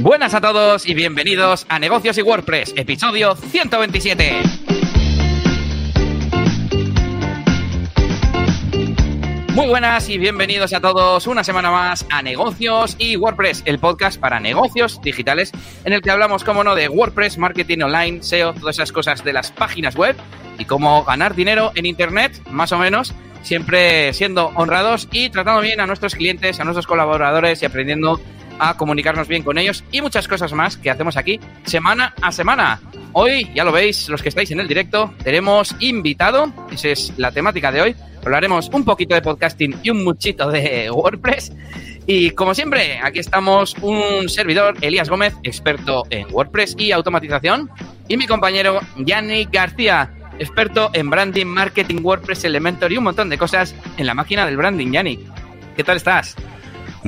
Buenas a todos y bienvenidos a Negocios y WordPress, episodio 127. Muy buenas y bienvenidos a todos una semana más a Negocios y WordPress, el podcast para negocios digitales en el que hablamos, como no, de WordPress, marketing online, SEO, todas esas cosas de las páginas web y cómo ganar dinero en Internet, más o menos, siempre siendo honrados y tratando bien a nuestros clientes, a nuestros colaboradores y aprendiendo a comunicarnos bien con ellos y muchas cosas más que hacemos aquí semana a semana. Hoy, ya lo veis, los que estáis en el directo, tenemos invitado, esa es la temática de hoy. Hablaremos un poquito de podcasting y un muchito de WordPress. Y como siempre, aquí estamos un servidor, Elías Gómez, experto en WordPress y automatización, y mi compañero Yanni García, experto en branding, marketing, WordPress, Elementor y un montón de cosas en la máquina del branding. Yanni, ¿qué tal estás?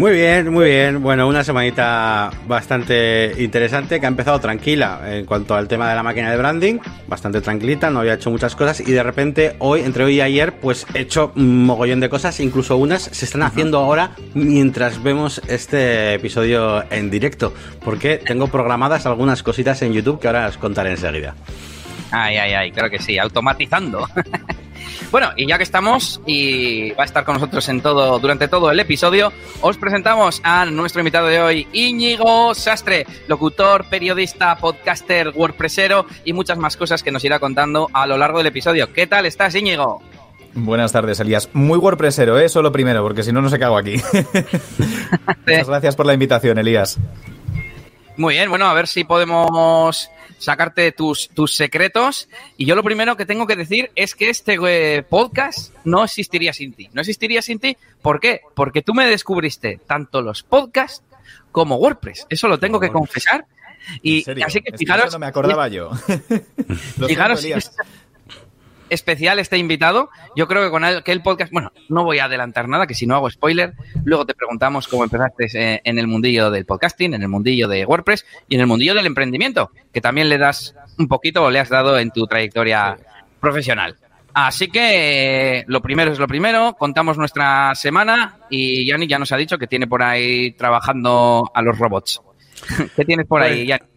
Muy bien, muy bien. Bueno, una semanita bastante interesante que ha empezado tranquila en cuanto al tema de la máquina de branding, bastante tranquilita, no había hecho muchas cosas y de repente hoy, entre hoy y ayer, pues he hecho un mogollón de cosas, incluso unas se están haciendo ahora mientras vemos este episodio en directo, porque tengo programadas algunas cositas en YouTube que ahora os contaré enseguida. Ay, ay, ay, creo que sí, automatizando. Bueno, y ya que estamos y va a estar con nosotros en todo durante todo el episodio, os presentamos a nuestro invitado de hoy, Íñigo Sastre, locutor, periodista, podcaster, wordpressero y muchas más cosas que nos irá contando a lo largo del episodio. ¿Qué tal estás, Íñigo? Buenas tardes, Elías. Muy wordpressero, ¿eh? Eso lo primero, porque si no, no se cago aquí. Muchas gracias por la invitación, Elías. Muy bien, bueno, a ver si podemos sacarte tus, tus secretos. Y yo lo primero que tengo que decir es que este eh, podcast no existiría sin ti. No existiría sin ti. ¿Por qué? Porque tú me descubriste tanto los podcasts como WordPress. Eso lo tengo que confesar. Y así que fijaros. No me acordaba yo. fijaros especial este invitado. Yo creo que con aquel podcast, bueno, no voy a adelantar nada, que si no hago spoiler, luego te preguntamos cómo empezaste eh, en el mundillo del podcasting, en el mundillo de WordPress y en el mundillo del emprendimiento, que también le das un poquito o le has dado en tu trayectoria profesional. Así que lo primero es lo primero, contamos nuestra semana y Yanni ya nos ha dicho que tiene por ahí trabajando a los robots. ¿Qué tienes por ahí, pues Yanni?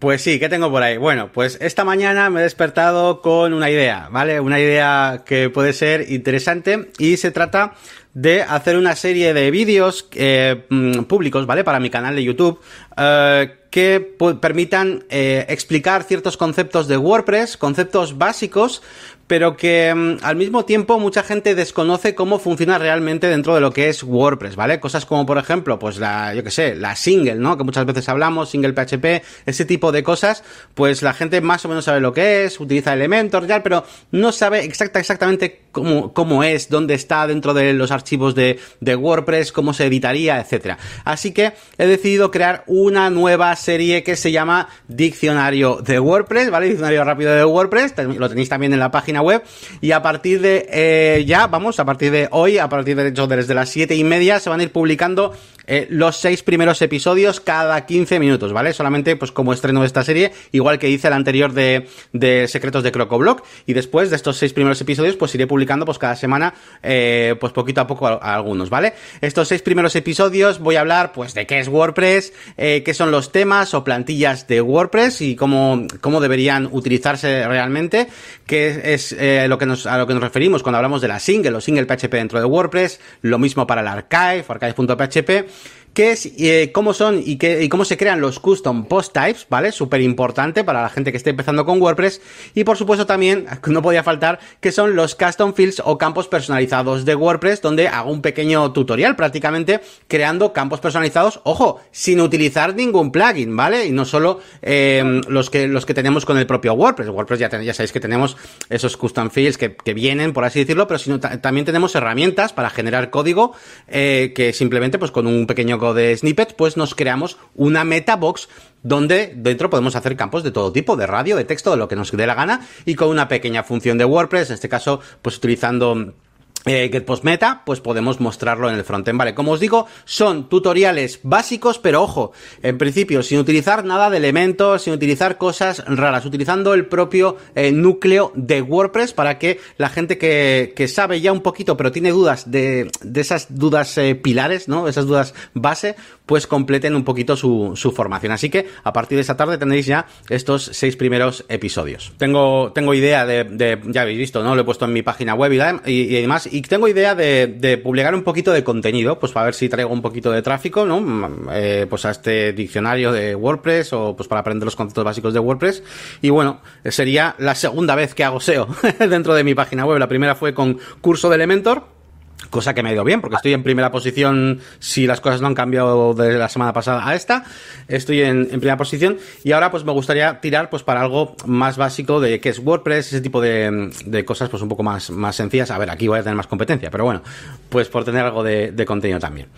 Pues sí, ¿qué tengo por ahí? Bueno, pues esta mañana me he despertado con una idea, ¿vale? Una idea que puede ser interesante y se trata de hacer una serie de vídeos eh, mm, públicos, ¿vale? Para mi canal de YouTube, eh, que permitan eh, explicar ciertos conceptos de WordPress, conceptos básicos, pero que mm, al mismo tiempo mucha gente desconoce cómo funciona realmente dentro de lo que es WordPress, ¿vale? Cosas como, por ejemplo, pues la, yo que sé, la single, ¿no? Que muchas veces hablamos, single PHP, ese tipo de cosas, pues la gente más o menos sabe lo que es, utiliza Elementor, ya, pero no sabe exacta, exactamente cómo, cómo es, dónde está dentro de los archivos de, de WordPress, cómo se editaría, etcétera. Así que he decidido crear una nueva serie que se llama Diccionario de WordPress, ¿vale? Diccionario rápido de WordPress, lo tenéis también en la página web y a partir de eh, ya, vamos, a partir de hoy, a partir de hecho desde las siete y media se van a ir publicando eh, los seis primeros episodios cada 15 minutos, ¿vale? Solamente pues como estreno de esta serie, igual que hice el anterior de, de Secretos de Crocoblock y después de estos seis primeros episodios pues iré publicando pues cada semana eh, pues poquito a poco algunos, ¿vale? Estos seis primeros episodios voy a hablar pues de qué es WordPress, qué son los temas o plantillas de WordPress y cómo, cómo deberían utilizarse realmente, qué es eh, lo que nos, a lo que nos referimos cuando hablamos de la single o single PHP dentro de WordPress, lo mismo para el archive, archive.php qué es, eh, cómo son y, qué, y cómo se crean los custom post types, ¿vale? Súper importante para la gente que esté empezando con WordPress. Y por supuesto también, no podía faltar, que son los custom fields o campos personalizados de WordPress, donde hago un pequeño tutorial prácticamente creando campos personalizados, ojo, sin utilizar ningún plugin, ¿vale? Y no solo eh, los, que, los que tenemos con el propio WordPress. WordPress ya, ya sabéis que tenemos esos custom fields que, que vienen, por así decirlo, pero sino, también tenemos herramientas para generar código eh, que simplemente pues con un pequeño de snippets, pues nos creamos una metabox donde dentro podemos hacer campos de todo tipo, de radio, de texto, de lo que nos dé la gana, y con una pequeña función de WordPress, en este caso, pues utilizando eh, GetPost Meta, pues podemos mostrarlo en el frontend. Vale, como os digo, son tutoriales básicos, pero ojo, en principio, sin utilizar nada de elementos, sin utilizar cosas raras, utilizando el propio eh, núcleo de WordPress para que la gente que, que, sabe ya un poquito, pero tiene dudas de, de esas dudas eh, pilares, ¿no? Esas dudas base, pues completen un poquito su, su, formación. Así que a partir de esta tarde tendréis ya estos seis primeros episodios. Tengo, tengo idea de, de ya habéis visto, ¿no? Lo he puesto en mi página web y, y, y demás y tengo idea de, publicar un poquito de contenido, pues para ver si traigo un poquito de tráfico, ¿no? Mm, eh, pues a este diccionario de WordPress o pues para aprender los conceptos básicos de WordPress. Y bueno, sería la segunda vez que hago SEO dentro de mi página web. La primera fue con curso de Elementor cosa que me ha ido bien, porque estoy en primera posición si las cosas no han cambiado de la semana pasada a esta, estoy en, en, primera posición y ahora pues me gustaría tirar pues para algo más básico de qué es WordPress, ese tipo de, de, cosas pues un poco más, más sencillas, a ver, aquí voy a tener más competencia, pero bueno, pues por tener algo de, de contenido también.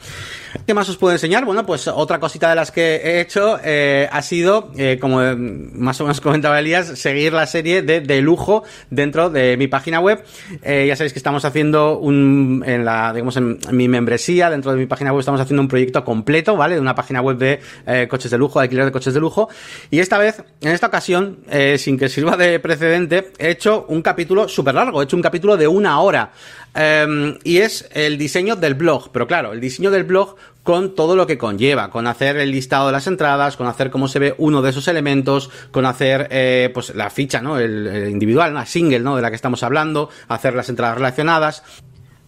¿Qué más os puedo enseñar? Bueno, pues otra cosita de las que he hecho eh, ha sido, eh, como más o menos comentaba Elías, seguir la serie de, de lujo dentro de mi página web. Eh, ya sabéis que estamos haciendo un, en la, digamos, en mi membresía, dentro de mi página web estamos haciendo un proyecto completo, ¿vale? De una página web de eh, coches de lujo, de alquiler de coches de lujo. Y esta vez, en esta ocasión, eh, sin que sirva de precedente, he hecho un capítulo súper largo, he hecho un capítulo de una hora. Um, y es el diseño del blog. Pero claro, el diseño del blog con todo lo que conlleva, con hacer el listado de las entradas, con hacer cómo se ve uno de esos elementos, con hacer eh, pues la ficha, ¿no? El, individual, la single, ¿no? De la que estamos hablando, hacer las entradas relacionadas.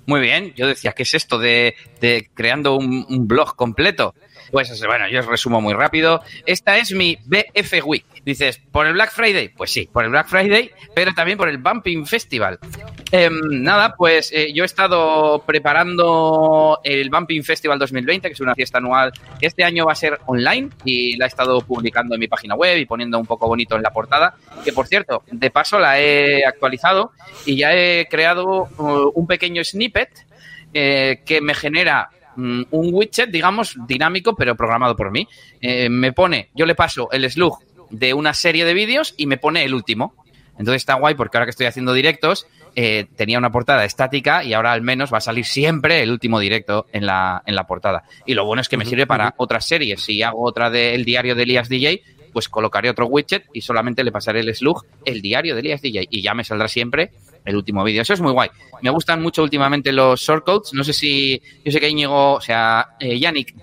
Muy bien, yo decía, ¿qué es esto de, de creando un, blog completo? Pues bueno, yo os resumo muy rápido. Esta es mi BF Week. Dices, ¿por el Black Friday? Pues sí, por el Black Friday, pero también por el Bumping Festival. Eh, nada, pues eh, yo he estado preparando el Bumping Festival 2020, que es una fiesta anual este año va a ser online y la he estado publicando en mi página web y poniendo un poco bonito en la portada, que por cierto, de paso la he actualizado y ya he creado uh, un pequeño snippet eh, que me genera un widget, digamos, dinámico, pero programado por mí. Eh, me pone, yo le paso el slug de una serie de vídeos y me pone el último. Entonces está guay porque ahora que estoy haciendo directos, eh, tenía una portada estática y ahora al menos va a salir siempre el último directo en la, en la portada. Y lo bueno es que me sirve para otras series. Si hago otra del diario de Elías DJ, pues colocaré otro widget y solamente le pasaré el slug, el diario de Elías DJ, y ya me saldrá siempre el último vídeo. Eso es muy guay. Me gustan mucho últimamente los shortcodes. No sé si, yo sé que Íñigo, o sea, eh, Yannick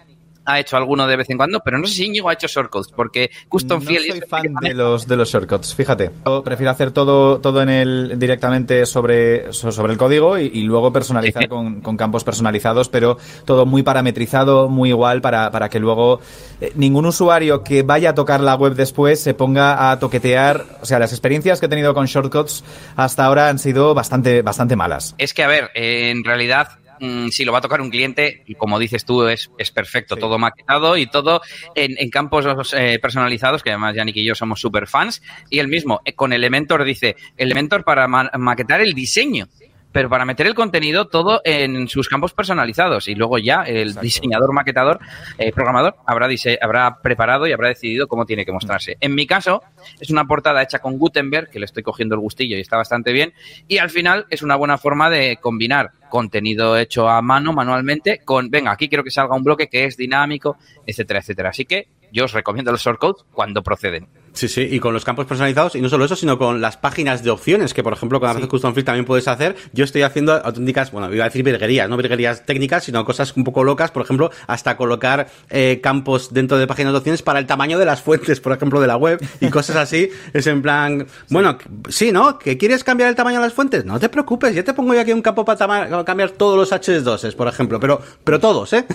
ha hecho alguno de vez en cuando, pero no sé si Íñigo ha hecho shortcodes, porque Custom no Field... soy fan de los, de los shortcuts, fíjate. Yo prefiero hacer todo, todo en el, directamente sobre, sobre el código y, y luego personalizar con, con, campos personalizados, pero todo muy parametrizado, muy igual, para, para que luego eh, ningún usuario que vaya a tocar la web después se ponga a toquetear. O sea, las experiencias que he tenido con shortcuts hasta ahora han sido bastante, bastante malas. Es que, a ver, eh, en realidad mm, si lo va a tocar un cliente, y como dices tú, es, es perfecto, sí. todo maquetado y todo en, en campos eh, personalizados, que además Yannick y yo somos super fans, y el mismo, eh, con Elementor dice, Elementor para ma maquetar el diseño pero para meter el contenido todo en sus campos personalizados y luego ya el Exacto. diseñador, maquetador, eh, programador habrá, habrá preparado y habrá decidido cómo tiene que mostrarse. En mi caso, es una portada hecha con Gutenberg, que le estoy cogiendo el gustillo y está bastante bien, y al final es una buena forma de combinar contenido hecho a mano, manualmente, con, venga, aquí quiero que salga un bloque que es dinámico, etcétera, etcétera. Así que yo os recomiendo los shortcodes cuando proceden. Sí, sí, y con los campos personalizados, y no solo eso, sino con las páginas de opciones, que por ejemplo con sí. Custom Field también puedes hacer. Yo estoy haciendo auténticas, bueno, iba a decir virguerías, no virguerías técnicas, sino cosas un poco locas, por ejemplo, hasta colocar eh, campos dentro de páginas de opciones para el tamaño de las fuentes, por ejemplo, de la web, y cosas así. es en plan, bueno, sí, ¿no? ¿Que quieres cambiar el tamaño de las fuentes? No te preocupes, ya te pongo yo aquí un campo para cambiar todos los HS2, por ejemplo, pero, pero todos, ¿eh?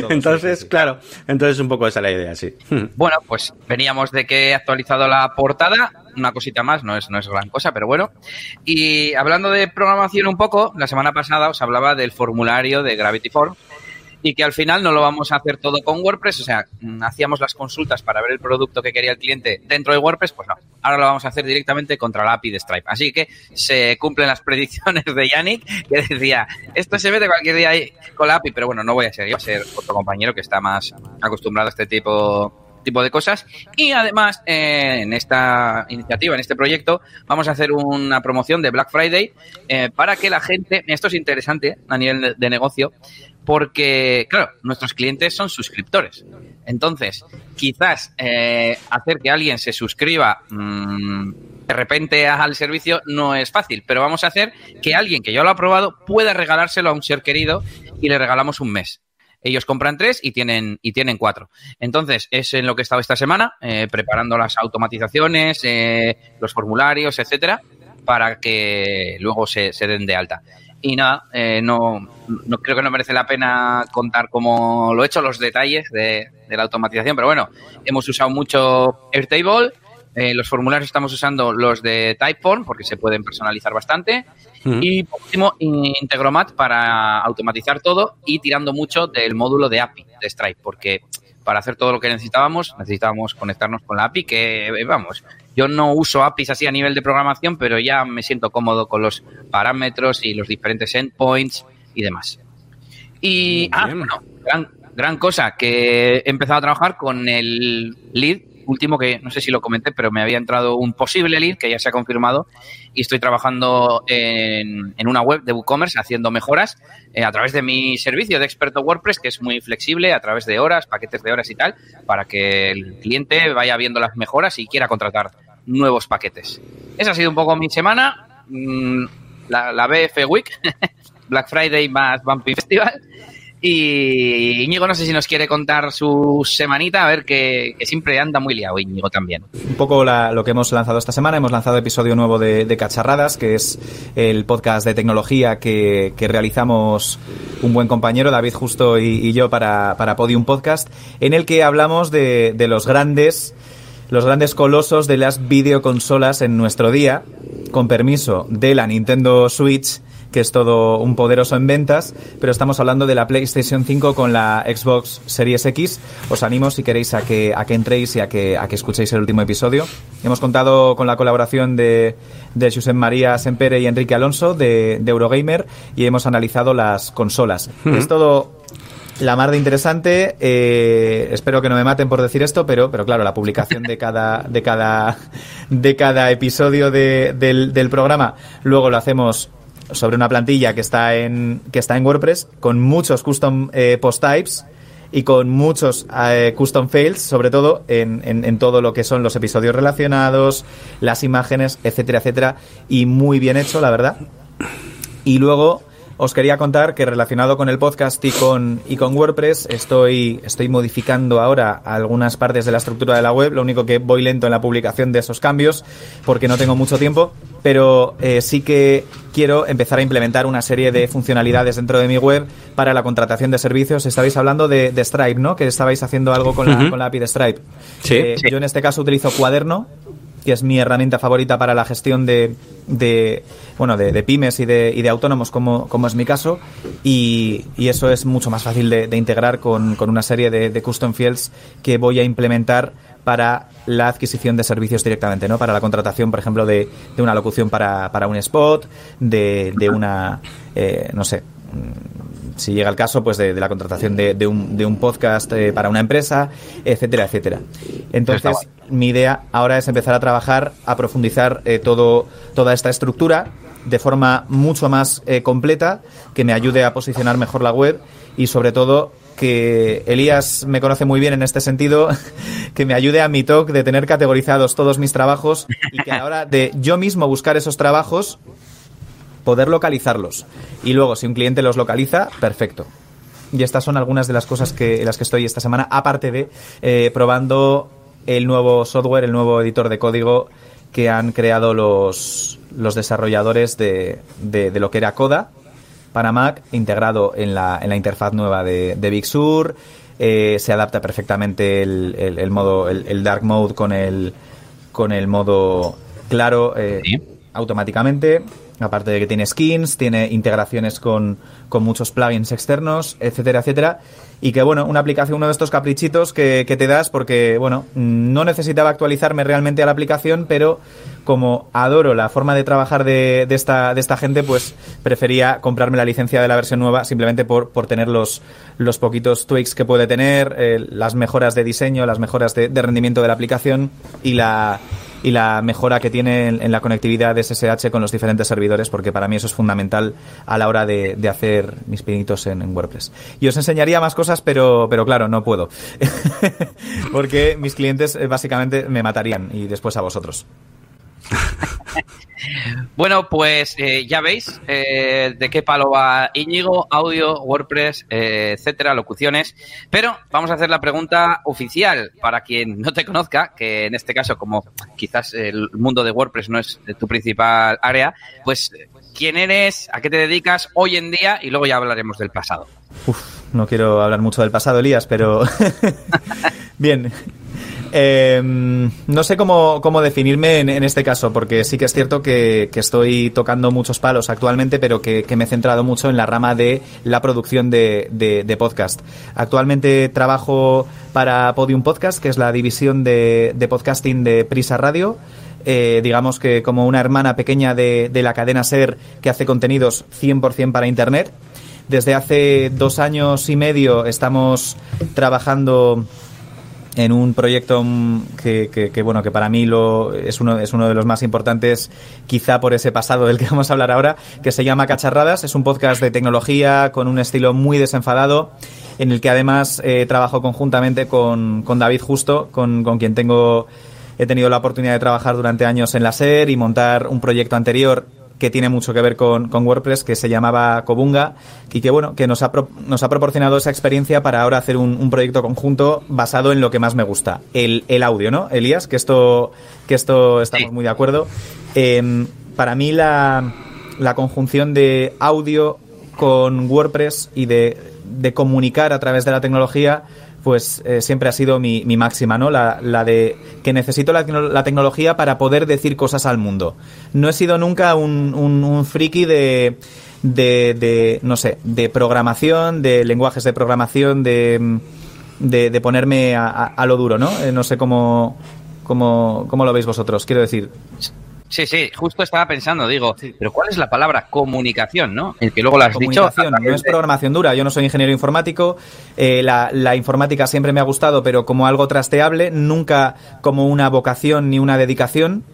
Todos, entonces, sí, claro, entonces un poco esa es la idea, sí. Bueno, pues veníamos de que actualizado la portada, una cosita más, no es, no es gran cosa, pero bueno. Y hablando de programación un poco, la semana pasada os hablaba del formulario de Gravity Form y que al final no lo vamos a hacer todo con WordPress, o sea, hacíamos las consultas para ver el producto que quería el cliente dentro de WordPress, pues no, ahora lo vamos a hacer directamente contra la API de Stripe. Así que se cumplen las predicciones de Yannick, que decía, esto se ve de cualquier día ahí con la API, pero bueno, no voy a yo, voy a ser otro compañero que está más acostumbrado a este tipo tipo de cosas. Y además, eh, en esta iniciativa, en este proyecto, vamos a hacer una promoción de Black Friday eh, para que la gente, esto es interesante a nivel de negocio, porque, claro, nuestros clientes son suscriptores. Entonces, quizás eh, hacer que alguien se suscriba mmm, de repente al servicio no es fácil, pero vamos a hacer que alguien que ya lo ha probado pueda regalárselo a un ser querido y le regalamos un mes. Ellos compran tres y tienen, y tienen cuatro. Entonces, es en lo que he estado esta semana, eh, preparando las automatizaciones, eh, los formularios, etcétera, para que luego se, den de alta. Y nada, eh, no, no, creo que no merece la pena contar cómo lo he hecho, los detalles de, de la automatización, pero bueno, hemos usado mucho Airtable, eh, los formularios estamos usando los de Typeform porque se pueden personalizar bastante. Y por último, Integromat para automatizar todo y tirando mucho del módulo de API de Stripe, porque para hacer todo lo que necesitábamos, necesitábamos conectarnos con la API, que eh, vamos, yo no uso APIs así a nivel de programación, pero ya me siento cómodo con los parámetros y los diferentes endpoints y demás. Y, ah, bueno, gran, gran cosa, que he empezado a trabajar con el lead último que no sé si lo comenté, pero me había entrado un posible lead que ya se ha confirmado y estoy trabajando en, en una web de WooCommerce haciendo mejoras eh, a través de mi servicio de experto WordPress, que es muy flexible, a través de horas, paquetes de horas y tal, para que el cliente vaya viendo las mejoras y quiera contratar nuevos paquetes. Esa ha sido un poco mi semana, mm, la, la BF Week, Black Friday más Bumpy Festival. Y Íñigo no sé si nos quiere contar su semanita, a ver que, que siempre anda muy liado Íñigo también. Un poco la, lo que hemos lanzado esta semana, hemos lanzado episodio nuevo de, Cacharradas, que es el podcast de tecnología que, realizamos un buen compañero, David Justo y, y yo para, para, Podium Podcast, en el que hablamos de, de los grandes los grandes colosos de las videoconsolas en nuestro día, con permiso de la Nintendo Switch que es todo un poderoso en ventas, pero estamos hablando de la PlayStation 5 con la Xbox Series X. Os animo si queréis a que, a que entréis y a que, a que escuchéis el último episodio. Hemos contado con la colaboración de, de Josep María Sempere y Enrique Alonso de, de Eurogamer y hemos analizado las consolas. Es todo la mar de interesante. Eh, espero que no me maten por decir esto, pero, pero claro, la publicación de cada, de cada, de cada episodio de, del, del programa luego lo hacemos sobre una plantilla que está en, que está en WordPress con muchos custom eh, post types y con muchos eh, custom fails, sobre todo en, en, en, todo lo que son los episodios relacionados, las imágenes, etcétera, etcétera, y muy bien hecho, la verdad. Y luego os quería contar que relacionado con el podcast y con, y con WordPress estoy, estoy modificando ahora algunas partes de la estructura de la web, lo único que voy lento en la publicación de esos cambios porque no tengo mucho tiempo, pero eh, sí que quiero empezar a implementar una serie de funcionalidades dentro de mi web para la contratación de servicios. Estabais hablando de, de Stripe, ¿no? Que estabais haciendo algo con la, uh -huh. con la API de Stripe. Sí, eh, sí. Yo en este caso utilizo Cuaderno, que es mi herramienta favorita para la gestión de, de bueno, de, pymes y de, y de autónomos, como, es mi caso, y, eso es mucho más fácil de, integrar con, una serie de, custom fields que voy a implementar para la adquisición de servicios directamente, ¿no? Para la contratación, por ejemplo, de, una locución para, para un spot, de, de una, eh, no sé, si llega el caso, pues de, de la contratación de, de, un, de un podcast eh, para una empresa, etcétera, etcétera. Entonces, mi idea ahora es empezar a trabajar, a profundizar eh, todo, toda esta estructura de forma mucho más eh, completa, que me ayude a posicionar mejor la web y sobre todo que Elías me conoce muy bien en este sentido, que me ayude a mi talk de tener categorizados todos mis trabajos y que a la hora de yo mismo buscar esos trabajos, poder localizarlos. Y luego, si un cliente los localiza, perfecto. Y estas son algunas de las cosas que, en las que estoy esta semana, aparte de eh, probando el nuevo software, el nuevo editor de código que han creado los, los desarrolladores de, de, de, lo que era Coda para Mac, integrado en la, en la interfaz nueva de, de Big Sur. Eh, se adapta perfectamente el, el, el modo, el, el, dark mode con el, con el modo claro eh, automáticamente aparte de que tiene skins, tiene integraciones con, con muchos plugins externos, etcétera, etcétera. Y que bueno, una aplicación, uno de estos caprichitos que, que, te das porque bueno, no necesitaba actualizarme realmente a la aplicación, pero como adoro la forma de trabajar de, esta, de esta gente, pues prefería comprarme la licencia de la versión nueva simplemente por, por tener los, los poquitos tweaks que puede tener, eh, las mejoras de diseño, las mejoras de, rendimiento de la aplicación y la y la mejora que tiene en, la conectividad de SSH con los diferentes servidores, porque para mí eso es fundamental a la hora de, de hacer mis pinitos en, en, WordPress. Y os enseñaría más cosas, pero, pero claro, no puedo. porque mis clientes eh, básicamente me matarían y después a vosotros. bueno, pues eh, ya veis eh, de qué palo va Íñigo, audio, WordPress, eh, etcétera, locuciones. Pero vamos a hacer la pregunta oficial para quien no te conozca, que en este caso, como quizás el mundo de WordPress no es tu principal área, pues quién eres, a qué te dedicas hoy en día y luego ya hablaremos del pasado. Uf, no quiero hablar mucho del pasado, Elías, pero bien. Eh, no sé cómo, cómo definirme en, este caso, porque sí que es cierto que, estoy tocando muchos palos actualmente, pero que, me he centrado mucho en la rama de la producción de, podcast. Actualmente trabajo para Podium Podcast, que es la división de, de podcasting de Prisa Radio. Eh, digamos que como una hermana pequeña de, de la cadena SER que hace contenidos 100% para Internet. Desde hace dos años y medio estamos trabajando en un proyecto que, que, que, bueno que para mí lo es uno es uno de los más importantes quizá por ese pasado del que vamos a hablar ahora que se llama Cacharradas. Es un podcast de tecnología con un estilo muy desenfadado en el que además eh, trabajo conjuntamente con, con David Justo con, con quien tengo he tenido la oportunidad de trabajar durante años en la SER y montar un proyecto anterior que tiene mucho que ver con, con, WordPress, que se llamaba Cobunga, y que bueno, que nos ha, pro, nos ha proporcionado esa experiencia para ahora hacer un, un, proyecto conjunto basado en lo que más me gusta, el, el audio, ¿no? Elías, que esto, que esto estamos sí. muy de acuerdo. Eh, para mí la, la conjunción de audio con WordPress y de, de comunicar a través de la tecnología pues eh, siempre ha sido mi, mi máxima, ¿no? La, la, de que necesito la, la, tecnología para poder decir cosas al mundo. No he sido nunca un, un, friki de, de, de, no sé, de programación, de lenguajes de programación, de, de, de ponerme a, a, a, lo duro, ¿no? Eh, no sé cómo, cómo, cómo lo veis vosotros. Quiero decir, Sí, sí, justo estaba pensando, digo, sí. pero ¿cuál es la palabra comunicación, no? El que luego la has dicho. No es programación dura, yo no soy ingeniero informático, eh, la, la, informática siempre me ha gustado, pero como algo trasteable, nunca como una vocación ni una dedicación,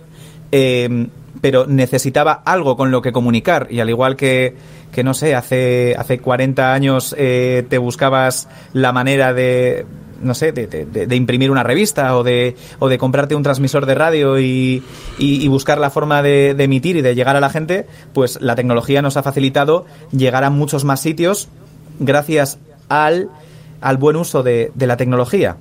eh, pero necesitaba algo con lo que comunicar, y al igual que, que no sé, hace, hace 40 años eh, te buscabas la manera de no sé, de, de, de, imprimir una revista o de, o de comprarte un transmisor de radio y, y, y buscar la forma de, de, emitir y de llegar a la gente, pues la tecnología nos ha facilitado llegar a muchos más sitios gracias al, al buen uso de, de la tecnología.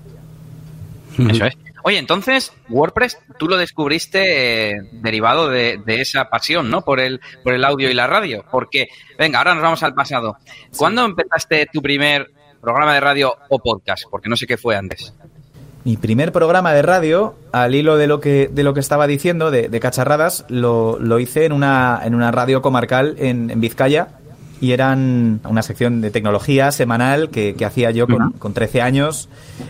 Eso es. Oye, entonces, WordPress, tú lo descubriste eh, derivado de, de, esa pasión, ¿no? Por el, por el audio y la radio. Porque, venga, ahora nos vamos al pasado. ¿Cuándo sí. empezaste tu primer programa de radio o podcast, porque no sé qué fue antes. Mi primer programa de radio, al hilo de lo que, de lo que estaba diciendo, de, de cacharradas, lo, lo, hice en una, en una radio comarcal en, en Vizcaya, y eran una sección de tecnología semanal que, que hacía yo con, con 13 años,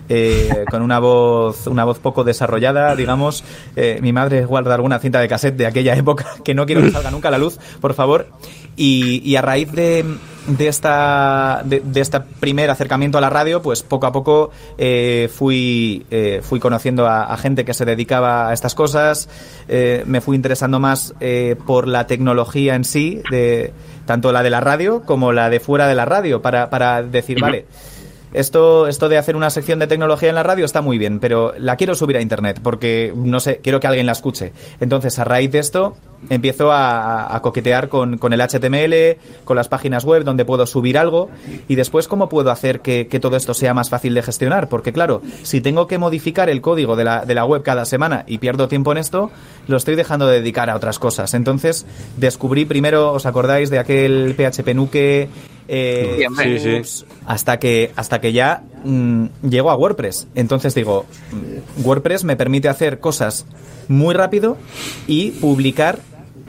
eh, con una voz, una voz poco desarrollada, digamos. Eh, mi madre guarda alguna cinta de cassette de aquella época que no quiero que salga nunca a la luz, por favor. Y, y a raíz de, de esta de, de, este primer acercamiento a la radio, pues poco a poco eh, fui eh, fui conociendo a, a, gente que se dedicaba a estas cosas, eh, me fui interesando más por la tecnología en sí, de tanto la de la radio como la de fuera de la radio, para, para decir, vale, esto, esto de hacer una sección de tecnología en la radio está muy bien, pero la quiero subir a internet porque, no sé, quiero que alguien la escuche. Entonces, a raíz de esto, empiezo a, a coquetear con, con, el HTML, con las páginas web donde puedo subir algo y después cómo puedo hacer que, que, todo esto sea más fácil de gestionar. Porque claro, si tengo que modificar el código de la, de la web cada semana y pierdo tiempo en esto, lo estoy dejando de dedicar a otras cosas. Entonces, descubrí primero, ¿os acordáis de aquel PHP Nuke? Eh, sí, sí. hasta que hasta que ya mmm, llego a WordPress entonces digo WordPress me permite hacer cosas muy rápido y publicar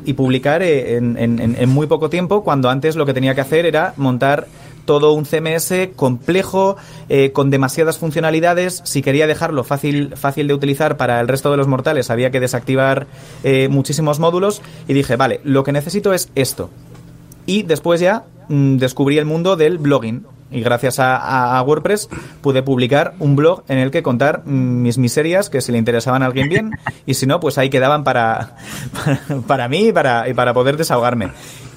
y publicar eh, en, en, muy poco tiempo, cuando antes lo que tenía que hacer era montar todo un CMS complejo, eh, con demasiadas funcionalidades. Si quería dejarlo fácil, fácil de utilizar para el resto de los mortales, había que desactivar eh, muchísimos módulos. Y dije, vale, lo que necesito es esto. Y después ya mm, descubrí el mundo del blogging. Y gracias a, WordPress pude publicar un blog en el que contar mis miserias, que si le interesaban a alguien bien, y si no, pues ahí quedaban para, para, mí y para, y para poder desahogarme.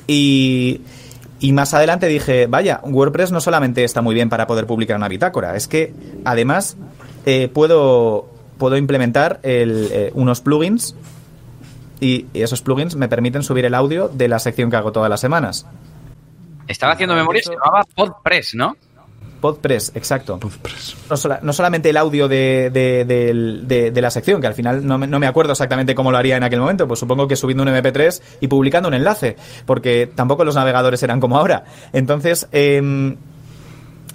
Y, y más adelante dije, vaya, WordPress no solamente está muy bien para poder publicar una bitácora, es que además eh, puedo, puedo implementar eh, unos plugins y, esos plugins me permiten subir el audio de la sección que hago todas las semanas. Estaba haciendo memoria, se llamaba PodPress, ¿no? Podpress, exacto. No, solamente el audio de, de, la sección, que al final no me, acuerdo exactamente cómo lo haría en aquel momento, pues supongo que subiendo un MP3 y publicando un enlace, porque tampoco los navegadores eran como ahora. Entonces, em,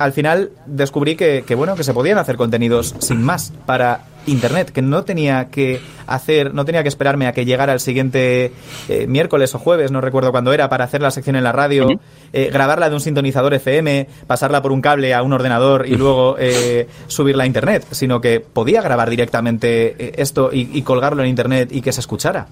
al final descubrí que, bueno, que se podían hacer contenidos sin más para internet, que no tenía que hacer, no tenía que esperarme a que llegara el siguiente eh, miércoles o jueves, no recuerdo cuándo era, para hacer la sección en la radio, eh, grabarla de un sintonizador FM, pasarla por un cable a un ordenador y luego eh, subirla a internet, sino que podía grabar directamente esto y, colgarlo en internet y que se escuchara.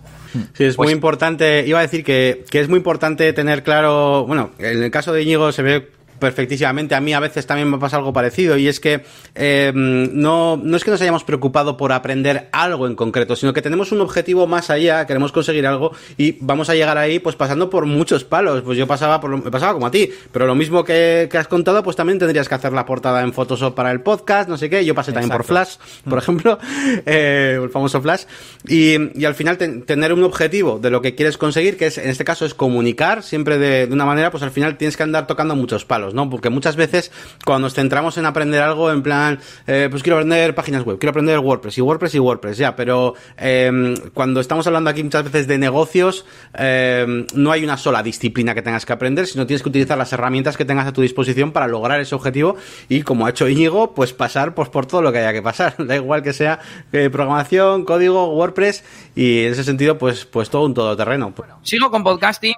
Sí, es muy pues importante, iba a decir que, que es muy importante tener claro, bueno, en el caso de Íñigo se ve perfectísimamente. A mí a veces también me pasa algo parecido y es que eh, no, no es que nos hayamos preocupado por aprender algo en concreto, sino que tenemos un objetivo más allá, queremos conseguir algo y vamos a llegar ahí pues pasando por muchos palos. Pues yo pasaba, por me pasaba como a ti, pero lo mismo que, has contado, pues también tendrías que hacer la portada en Photoshop para el podcast, no sé qué. Yo pasé también por Flash, por mm. ejemplo, eh, el famoso Flash. Y, y al final tener un objetivo de lo que quieres conseguir, que es en este caso es comunicar siempre de, de una manera, pues al final tienes que andar tocando muchos palos. ¿No? Porque muchas veces cuando nos centramos en aprender algo, en plan, eh, pues quiero aprender páginas web, quiero aprender WordPress y WordPress y WordPress, ya, pero em, cuando estamos hablando aquí muchas veces de negocios, em, no hay una sola disciplina que tengas que aprender, sino tienes que utilizar las herramientas que tengas a tu disposición para lograr ese objetivo y como ha hecho Íñigo, pues pasar pues, por todo lo que haya que pasar. Da igual que sea eh, programación, código, WordPress y en ese sentido, pues, pues todo un todoterreno. Sigo con podcasting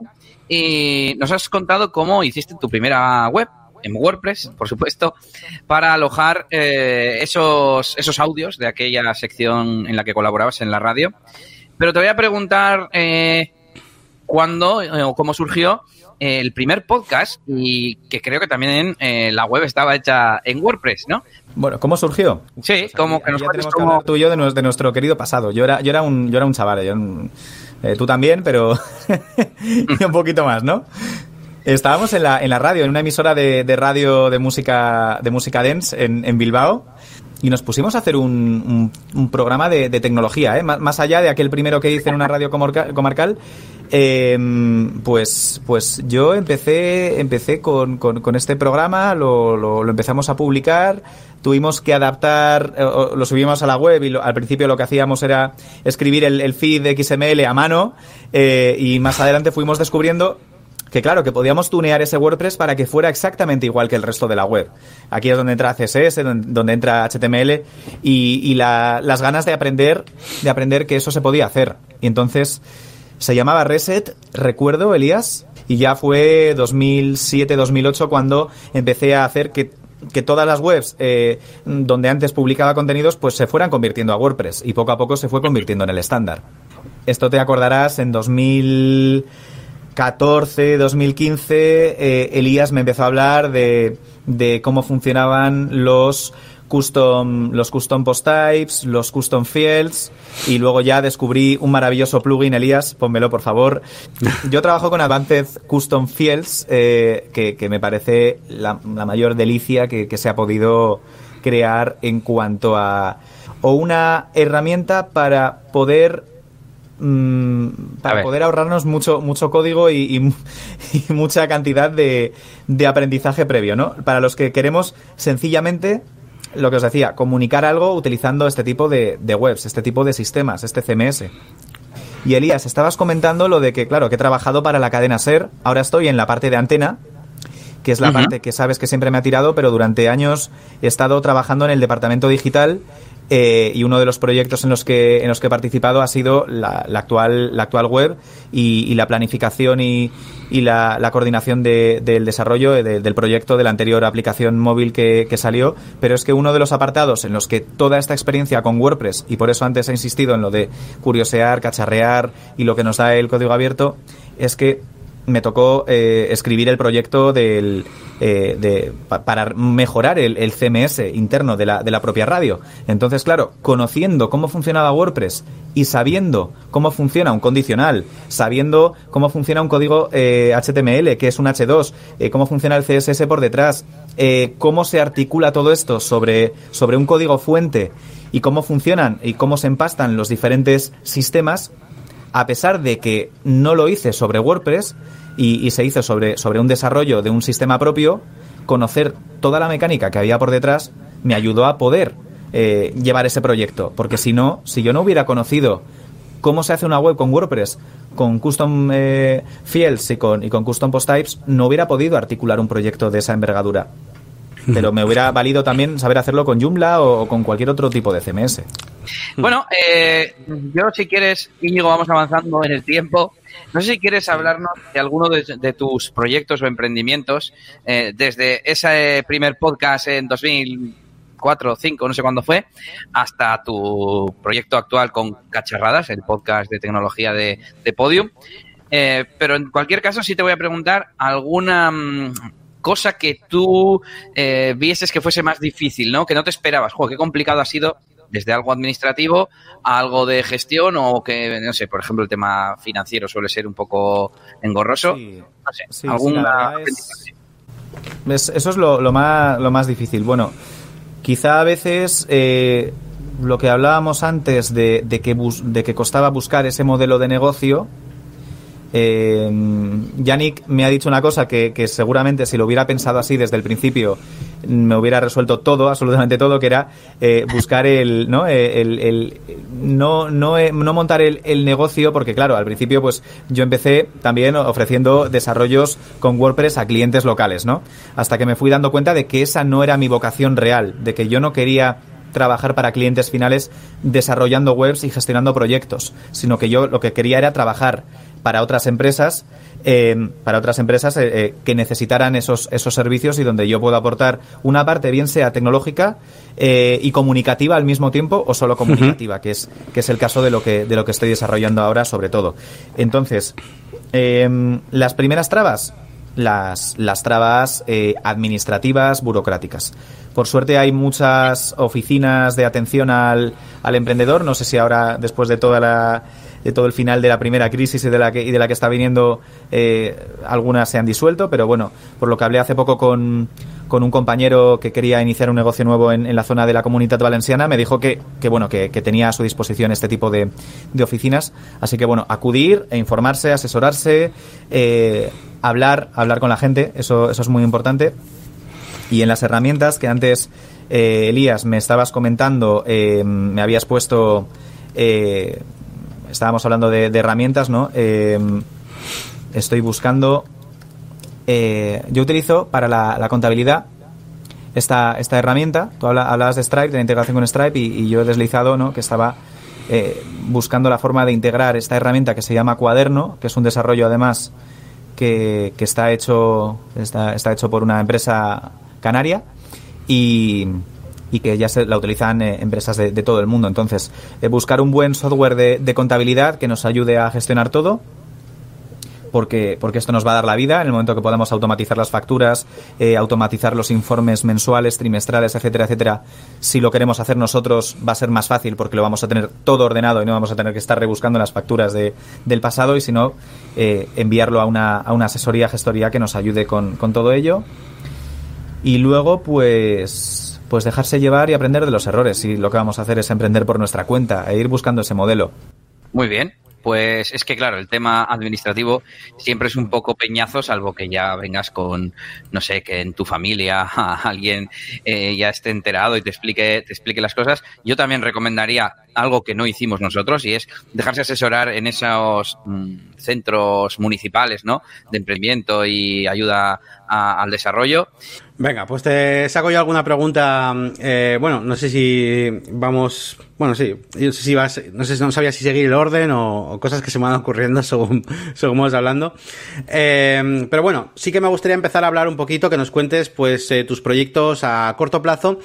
y nos has contado cómo hiciste tu primera web en WordPress, por supuesto, para alojar eh, esos, esos audios de aquella sección en la que colaborabas en la radio. Pero te voy a preguntar eh, cuándo eh, o cómo surgió el primer podcast y que creo que también la web estaba hecha en WordPress, ¿no? Bueno, ¿cómo surgió? Sí, como que nos cuentes tú y yo de, de, nuestro querido pasado. Yo era, yo era un, yo era un chaval, yo eh, tú también, pero un poquito más, ¿no? Estábamos en la, en la radio, en una emisora de, de radio de música, de música dance en, en Bilbao y nos pusimos a hacer un, un, programa de, de tecnología, ¿eh? más, allá de aquel primero que hice en una radio comarcal. Eh, pues, pues yo empecé, empecé con, con, con este programa, lo, lo, lo, empezamos a publicar, tuvimos que adaptar, eh, lo subimos a la web y al principio lo que hacíamos era escribir el, el feed XML a mano eh, y más adelante fuimos descubriendo que claro, que podíamos tunear ese WordPress para que fuera exactamente igual que el resto de la web. Aquí es donde entra CSS, donde, entra HTML y, las ganas de aprender, de aprender que eso se podía hacer. Y entonces se llamaba Reset, recuerdo, Elías, y ya fue 2007-2008 cuando empecé a hacer que que todas las webs eh, donde antes publicaba contenidos pues se fueran convirtiendo a WordPress y poco a poco se fue convirtiendo en el estándar. Esto te acordarás en 2000 2014, 2015, eh, Elías me empezó a hablar de, de cómo funcionaban los custom, los custom post types, los custom fields y luego ya descubrí un maravilloso plugin, Elías, pónmelo por favor. Yo trabajo con Advanced Custom Fields, eh, que, me parece la, mayor delicia que, que, se ha podido crear en cuanto a o una herramienta para poder Mm, para poder ahorrarnos mucho, mucho código y, mucha cantidad de, de, aprendizaje previo, ¿no? Para los que queremos sencillamente, lo que os decía, comunicar algo utilizando este tipo de, webs, este tipo de sistemas, este CMS. Y Elías, estabas comentando lo de que, claro, que he trabajado para la cadena SER, ahora estoy en la parte de antena, que es la parte que sabes que siempre me ha tirado, pero durante años he estado trabajando en el departamento digital eh, y uno de los proyectos en los que, en los que he participado ha sido la, actual, la actual web y, la planificación y, y la, coordinación del desarrollo del proyecto de la anterior aplicación móvil que, que, salió, pero es que uno de los apartados en los que toda esta experiencia con WordPress, y por eso antes he insistido en lo de curiosear, cacharrear y lo que nos da el código abierto, es que me tocó eh, escribir el proyecto del, eh, de, para mejorar el, CMS interno de la, de la propia radio. Entonces, claro, conociendo cómo funcionaba WordPress y sabiendo cómo funciona un condicional, sabiendo cómo funciona un código eh, HTML, que es un H2, cómo funciona el CSS por detrás, cómo se articula todo esto sobre, sobre un código fuente y cómo funcionan y cómo se empastan los diferentes sistemas, a pesar de que no lo hice sobre WordPress y, se hizo sobre, sobre un desarrollo de un sistema propio, conocer toda la mecánica que había por detrás me ayudó a poder eh, llevar ese proyecto. Porque si no, si yo no hubiera conocido cómo se hace una web con WordPress, con custom eh, fields y con, y con custom post types, no hubiera podido articular un proyecto de esa envergadura. Pero me hubiera valido también saber hacerlo con Joomla o, con cualquier otro tipo de CMS. Bueno, eh, yo si quieres, Íñigo, vamos avanzando en el tiempo. No sé si quieres hablarnos de alguno de, tus proyectos o emprendimientos eh, desde ese primer podcast en 2004 o 2005, no sé cuándo fue, hasta tu proyecto actual con Cacharradas, el podcast de tecnología de, Podium. Eh, pero en cualquier caso, sí te voy a preguntar alguna mm, cosa que tú eh, vieses que fuese más difícil, ¿no? Que no te esperabas. Joder, qué complicado ha sido desde algo administrativo a algo de gestión o que, no sé, por ejemplo, el tema financiero suele ser un poco engorroso. no sé, alguna... eso es lo, más, lo más difícil. Bueno, quizá a veces eh, lo que hablábamos antes de, de, que de que costaba buscar ese modelo de negocio, eh, Yannick me ha dicho una cosa que, seguramente si lo hubiera pensado así desde el principio me hubiera resuelto todo, absolutamente todo, que era eh, buscar el, ¿no? Eh, el, no, no, eh, no, montar el, el, negocio, porque claro, al principio pues yo empecé también ofreciendo desarrollos con WordPress a clientes locales, ¿no? Hasta que me fui dando cuenta de que esa no era mi vocación real, de que yo no quería trabajar para clientes finales desarrollando webs y gestionando proyectos, sino que yo lo que quería era trabajar para otras empresas eh, para otras empresas eh, eh, que necesitaran esos, esos servicios y donde yo puedo aportar una parte, bien sea tecnológica y comunicativa al mismo tiempo o solo comunicativa, que, es, que es el caso de lo que, de lo que estoy desarrollando ahora sobre todo. Entonces, las primeras trabas, las, las trabas administrativas, burocráticas. Por suerte hay muchas oficinas de atención al, al emprendedor. No sé si ahora, después de toda la de todo el final de la primera crisis y de la que, y de la que está viniendo, eh, algunas se han disuelto, pero bueno, por lo que hablé hace poco con, con un compañero que quería iniciar un negocio nuevo en, en la zona de la comunidad valenciana, me dijo que, que bueno, que, que, tenía a su disposición este tipo de, de, oficinas. Así que bueno, acudir e informarse, asesorarse, eh, hablar, hablar con la gente, eso, eso es muy importante. Y en las herramientas que antes, eh, Elías, me estabas comentando, me habías puesto estábamos hablando de, herramientas, ¿no? Em, estoy buscando. Eh, yo utilizo para la, contabilidad esta, esta herramienta. Tú hablabas de Stripe, de la integración con Stripe, y, yo he deslizado, ¿no? Que estaba eh, buscando la forma de integrar esta herramienta que se llama Cuaderno, que es un desarrollo además que, que está hecho está, está hecho por una empresa canaria y y que ya se la utilizan eh, empresas de, todo el mundo. Entonces, eh, buscar un buen software de, contabilidad que nos ayude a gestionar todo. Porque, porque esto nos va a dar la vida en el momento que podamos automatizar las facturas, eh, automatizar los informes mensuales, trimestrales, etcétera, etcétera. Si lo queremos hacer nosotros va a ser más fácil porque lo vamos a tener todo ordenado y no vamos a tener que estar rebuscando las facturas de, del pasado y si no, enviarlo a una, a una asesoría, gestoría que nos ayude con, con todo ello. Y luego, pues, pues dejarse llevar y aprender de los errores. Y lo que vamos a hacer es emprender por nuestra cuenta e ir buscando ese modelo. Muy bien. Pues es que, claro, el tema administrativo siempre es un poco peñazo, salvo que ya vengas con, no sé, que en tu familia alguien eh, ya esté enterado y te explique, te explique las cosas. Yo también recomendaría algo que no hicimos nosotros y es dejarse asesorar en esos mm, centros municipales, ¿no? De emprendimiento y ayuda al desarrollo. Venga, pues te saco yo alguna pregunta. Eh, bueno, no sé si vamos. Bueno, sí. Yo sé si vas. No sé, no sabía si seguir el orden o, cosas que se me van ocurriendo según, según vamos hablando. Eh, pero bueno, sí que me gustaría empezar a hablar un poquito, que nos cuentes, pues, eh, tus proyectos a corto plazo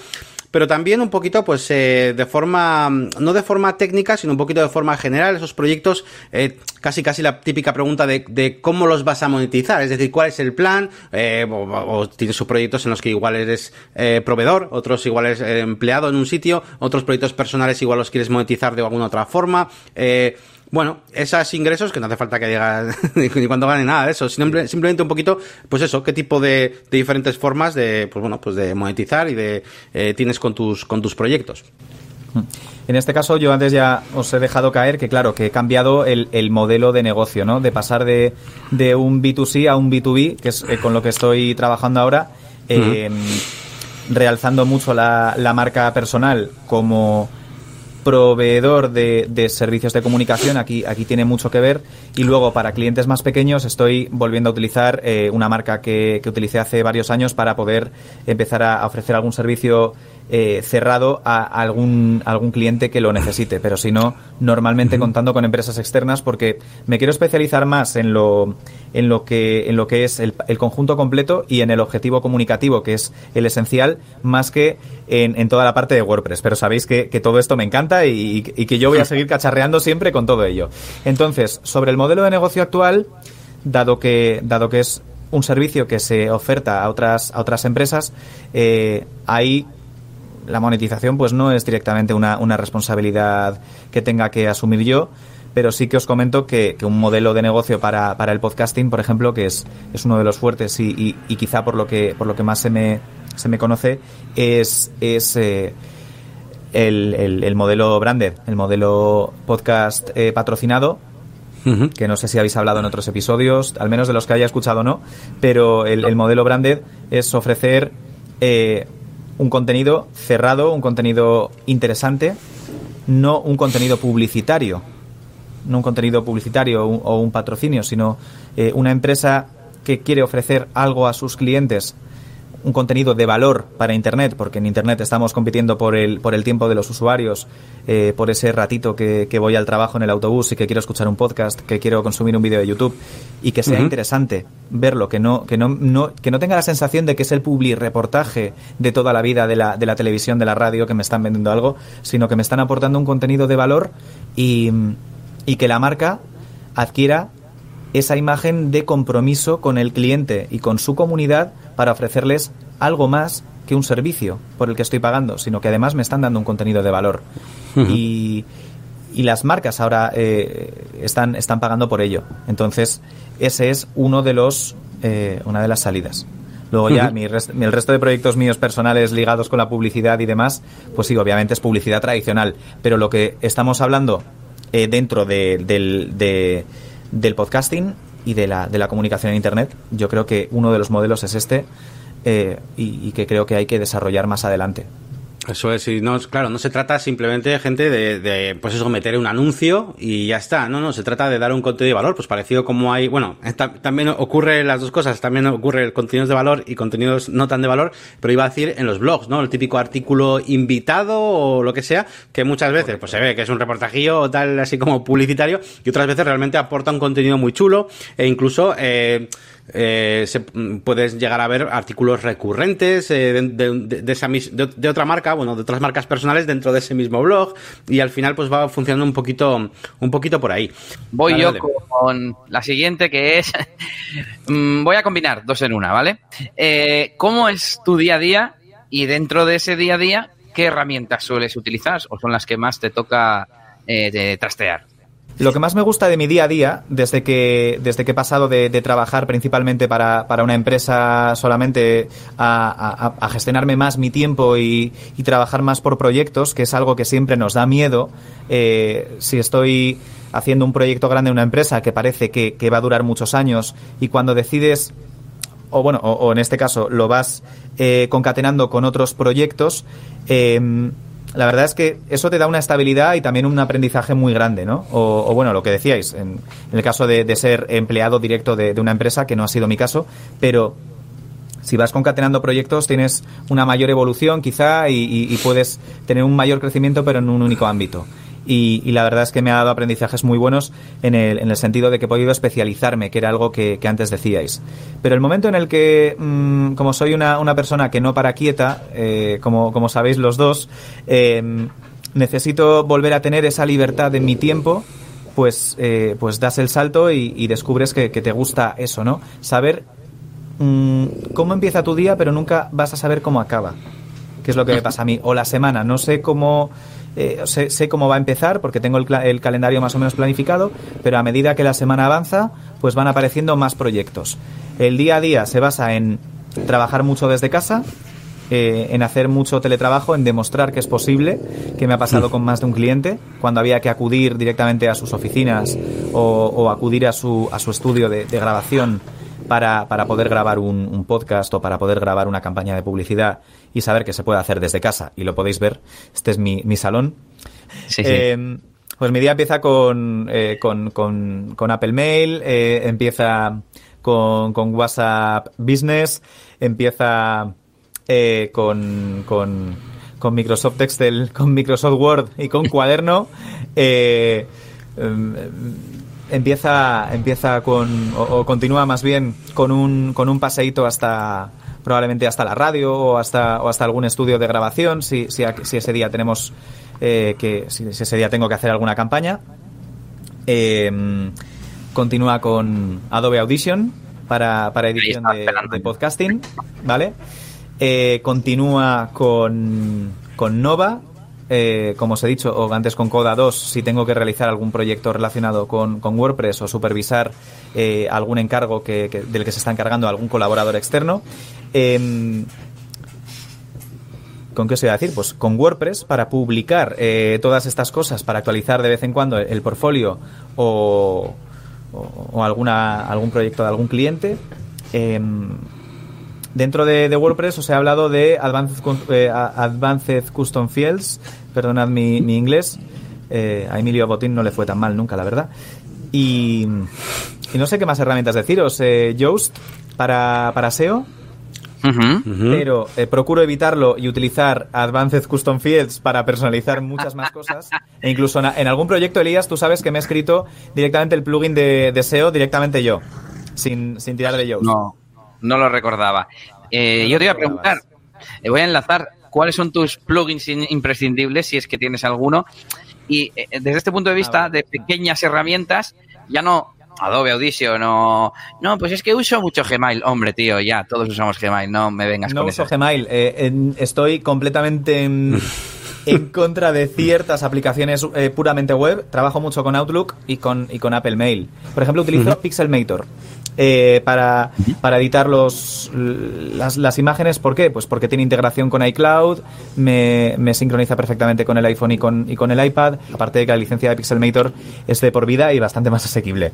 pero también un poquito, pues, eh, de forma, no de forma técnica, sino un poquito de forma general, esos proyectos, eh, casi casi la típica pregunta de, de, cómo los vas a monetizar, es decir, cuál es el plan, eh, o, tienes sus proyectos en los que igual eres eh, proveedor, otros igual eres eh, empleado en un sitio, otros proyectos personales igual los quieres monetizar de alguna otra forma, eh, bueno, esos ingresos, que no hace falta que digas ni cuando gane nada de eso, simplemente un poquito, pues eso, qué tipo de, diferentes formas de, pues bueno, pues de monetizar y de eh, tienes con tus, con tus proyectos. Hmm. En este caso, yo antes ya os he dejado caer que, claro, que he cambiado el, modelo de negocio, ¿no? De pasar de, un B2C a un B2B, que es eh, con lo que estoy trabajando ahora, eh, realzando mucho la, la marca personal como proveedor de, servicios de comunicación, aquí, aquí tiene mucho que ver. Y luego, para clientes más pequeños, estoy volviendo a utilizar eh, una marca que, que, utilicé hace varios años para poder empezar a ofrecer algún servicio eh, cerrado a algún, algún cliente que lo necesite, pero si no, normalmente contando con empresas externas porque me quiero especializar más en lo, en lo, que, en lo que es el, conjunto completo y en el objetivo comunicativo, que es el esencial, más que en, toda la parte de WordPress. Pero sabéis que, todo esto me encanta y, que yo voy a seguir cacharreando siempre con todo ello. Entonces, sobre el modelo de negocio actual, dado que, dado que es un servicio que se oferta a otras, a otras empresas, eh, hay la monetización pues no es directamente una, una responsabilidad que tenga que asumir yo, pero sí que os comento que, un modelo de negocio para, para, el podcasting, por ejemplo, que es, es uno de los fuertes y, y, quizá por lo que, por lo que más se me, se me conoce, es, es eh, el, el, modelo branded, el modelo podcast eh, patrocinado, que no sé si habéis hablado en otros episodios, al menos de los que haya escuchado no, pero el, el modelo branded es ofrecer eh, un contenido cerrado, un contenido interesante, no un contenido publicitario, no un contenido publicitario o un patrocinio, sino eh, una empresa que quiere ofrecer algo a sus clientes un contenido de valor para Internet, porque en Internet estamos compitiendo por el, por el tiempo de los usuarios, eh, por ese ratito que, voy al trabajo en el autobús y que quiero escuchar un podcast, que quiero consumir un vídeo de YouTube y que sea interesante verlo, que no, que, no, no, que no tenga la sensación de que es el publi reportaje de toda la vida de la, de la televisión, de la radio, que me están vendiendo algo, sino que me están aportando un contenido de valor y, y que la marca adquiera esa imagen de compromiso con el cliente y con su comunidad para ofrecerles algo más que un servicio por el que estoy pagando, sino que además me están dando un contenido de valor. y, y, las marcas ahora eh, están, están pagando por ello. Entonces, ese es uno de los, eh, una de las salidas. Luego ya mi el resto de proyectos míos personales ligados con la publicidad y demás, pues sí, obviamente es publicidad tradicional. Pero lo que estamos hablando eh, dentro de, del, de, del podcasting y de la, de la comunicación en Internet. Yo creo que uno de los modelos es este eh, y, que creo que hay que desarrollar más adelante. Eso es, y no, claro, no se trata simplemente, gente, de, de, pues eso, meter un anuncio y ya está. No, no, se trata de dar un contenido de valor, pues parecido como hay, bueno, también ocurre las dos cosas, también ocurre contenidos de valor y contenidos no tan de valor, pero iba a decir en los blogs, ¿no? El típico artículo invitado o lo que sea, que muchas veces, pues se ve que es un reportajillo o tal, así como publicitario, y otras veces realmente aporta un contenido muy chulo, e incluso, eh, eh, se, puedes llegar a ver artículos recurrentes eh, de, esa, de, otra marca, bueno, de otras marcas personales dentro de ese mismo blog y al final pues va funcionando un poquito, un poquito por ahí. Voy yo con la siguiente que es, mm, voy a combinar dos en una, ¿vale? Eh, ¿Cómo es tu día a día y dentro de ese día a día qué herramientas sueles utilizar o son las que más te toca trastear? Lo que más me gusta de mi día a día, desde que, desde que he pasado de, trabajar principalmente para, para, una empresa solamente a, gestionarme más mi tiempo y, trabajar más por proyectos, que es algo que siempre nos da miedo, eh, si estoy haciendo un proyecto grande en una empresa que parece que, va a durar muchos años y cuando decides o bueno, o, en este caso lo vas eh, concatenando con otros proyectos, eh, la verdad es que eso te da una estabilidad y también un aprendizaje muy grande, ¿no? O, bueno, lo que decíais, en, el caso de, ser empleado directo de, una empresa, que no ha sido mi caso, pero si vas concatenando proyectos tienes una mayor evolución quizá y, puedes tener un mayor crecimiento pero en un único ámbito. Y, la verdad es que me ha dado aprendizajes muy buenos en el, en el sentido de que he podido especializarme, que era algo que, antes decíais. Pero el momento en el que, mm, como soy una, una, persona que no para quieta, eh, como, como sabéis los dos, em, necesito volver a tener esa libertad en mi tiempo, pues, eh, pues das el salto y, descubres que, te gusta eso, ¿no? Saber mm, cómo empieza tu día, pero nunca vas a saber cómo acaba. Que es lo que me pasa a mí. O la semana, no sé cómo eh, sé, cómo va a empezar porque tengo el, calendario más o menos planificado, pero a medida que la semana avanza, pues van apareciendo más proyectos. El día a día se basa en trabajar mucho desde casa, eh, en hacer mucho teletrabajo, en demostrar que es posible, que me ha pasado con más de un cliente, cuando había que acudir directamente a sus oficinas o, acudir a su, a su estudio de grabación para, para poder grabar un, podcast o para poder grabar una campaña de publicidad y saber que se puede hacer desde casa. Y lo podéis ver. Este es mi, mi salón. Eh, pues mi día empieza con, eh, con, con, Apple Mail, eh, empieza con, con, WhatsApp Business, empieza con, con, con, Microsoft Excel, con Microsoft Word y con Cuaderno. Em, empieza, empieza con, o, continúa más bien con un, con un paseíto hasta probablemente hasta la radio o hasta, o hasta algún estudio de grabación, si, si, si ese día tenemos eh, que, si, ese día tengo que hacer alguna campaña. Em, continúa con Adobe Audition para, para edición de, podcasting, ¿vale? Eh, continúa con, con Nova eh, como os he dicho, o antes con Coda 2, si tengo que realizar algún proyecto relacionado con, WordPress o supervisar eh, algún encargo que, del que se está encargando algún colaborador externo. Em, ¿Con qué se va a decir? Pues con WordPress para publicar eh, todas estas cosas, para actualizar de vez en cuando el portfolio o, o, alguna, algún proyecto de algún cliente. Dentro de, WordPress os he hablado de Advanced, eh, Advanced Custom Fields, perdonad mi, inglés. Eh, a Emilio Botín no le fue tan mal nunca, la verdad. Y, no sé qué más herramientas deciros. Eh, Yoast para, para SEO. Pero eh, procuro evitarlo y utilizar Advanced Custom Fields para personalizar muchas más cosas. E incluso en, algún proyecto, Elías, tú sabes que me he escrito directamente el plugin de, SEO directamente yo, sin, sin tirar de Yoast. No no lo recordaba. Eh, yo te iba a preguntar, eh, voy a enlazar cuáles son tus plugins imprescindibles, si es que tienes alguno. Y eh, desde este punto de vista, de pequeñas herramientas, ya no Adobe Audition no no pues es que uso mucho Gmail. Hombre tío ya todos usamos Gmail no me vengas no con uso Gmail estoy completamente en, contra de ciertas aplicaciones puramente web. Trabajo mucho con Outlook y con y con Apple Mail. Por ejemplo utilizo Pixelmator eh, para, para editar los, las, las, imágenes. ¿Por qué? Pues porque tiene integración con iCloud, me, me, sincroniza perfectamente con el iPhone y con, y con el iPad, aparte de que la licencia de Pixelmator es de por vida y bastante más asequible.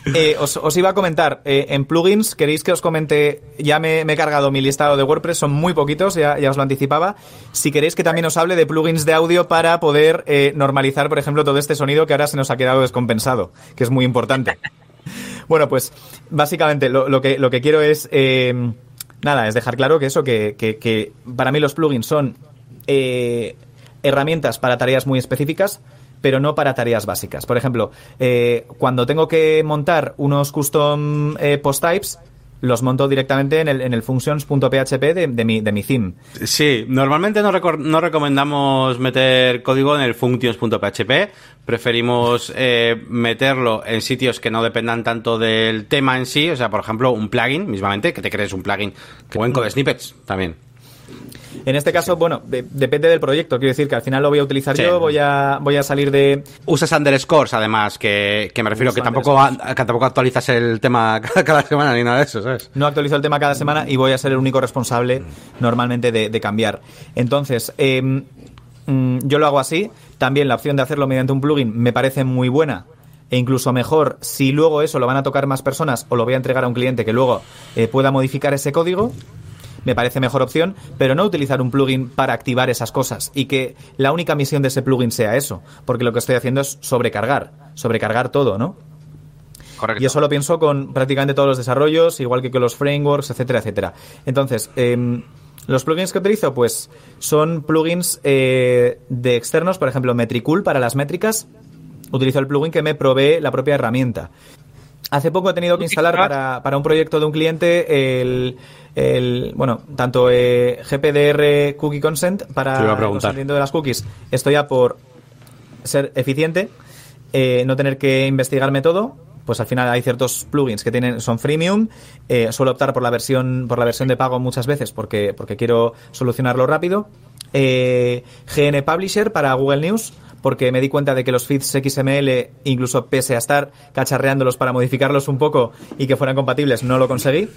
Eh, os, os, iba a comentar, eh, en plugins, ¿queréis que os comente? Ya me, he cargado mi listado de WordPress, son muy poquitos, ya, ya, os lo anticipaba. Si queréis que también os hable de plugins de audio para poder eh, normalizar, por ejemplo, todo este sonido que ahora se nos ha quedado descompensado, que es muy importante. Bueno, pues básicamente lo, que, lo que quiero es, eh, nada, es dejar claro que eso, que, que, para mí los plugins son eh, herramientas para tareas muy específicas, pero no para tareas básicas. Por ejemplo, eh, cuando tengo que montar unos custom post types, los monto directamente en el, en el functions.php de, de, mi, de mi theme. Sí, normalmente no, no recomendamos meter código en el functions.php, preferimos eh, meterlo en sitios que no dependan tanto del tema en sí, o sea, por ejemplo, un plugin, mismamente, que te crees un plugin o en code snippets también. En este caso, bueno, depende del proyecto. Quiero decir que al final lo voy a utilizar yo, voy a, voy a salir de. Usas underscores, además, que, me refiero que tampoco, que tampoco actualizas el tema cada semana ni nada de eso, ¿sabes? No actualizo el tema cada semana y voy a ser el único responsable normalmente de, cambiar. Entonces, mm, yo lo hago así. También la opción de hacerlo mediante un plugin me parece muy buena e incluso mejor si luego eso lo van a tocar más personas o lo voy a entregar a un cliente que luego eh, pueda modificar ese código me parece mejor opción, pero no utilizar un plugin para activar esas cosas y que la única misión de ese plugin sea eso, porque lo que estoy haciendo es sobrecargar, sobrecargar todo, ¿no? Correcto. Y eso lo pienso con prácticamente todos los desarrollos, igual que con los frameworks, etcétera, etcétera. Entonces, em, los plugins que utilizo, pues, son plugins eh, de externos, por ejemplo, Metricool para las métricas. Utilizo el plugin que me provee la propia herramienta. Hace poco he tenido que instalar para, para un proyecto de un cliente el, el bueno, tanto eh, GPDR Cookie Consent para Te iba a el de las cookies. Estoy ya por ser eficiente, eh, no tener que investigarme todo. Pues al final hay ciertos plugins que tienen son freemium. Eh, suelo optar por la versión por la versión de pago muchas veces porque porque quiero solucionarlo rápido. Eh, GN Publisher para Google News porque me di cuenta de que los feeds XML, incluso pese a estar cacharreándolos para modificarlos un poco y que fueran compatibles, no lo conseguí.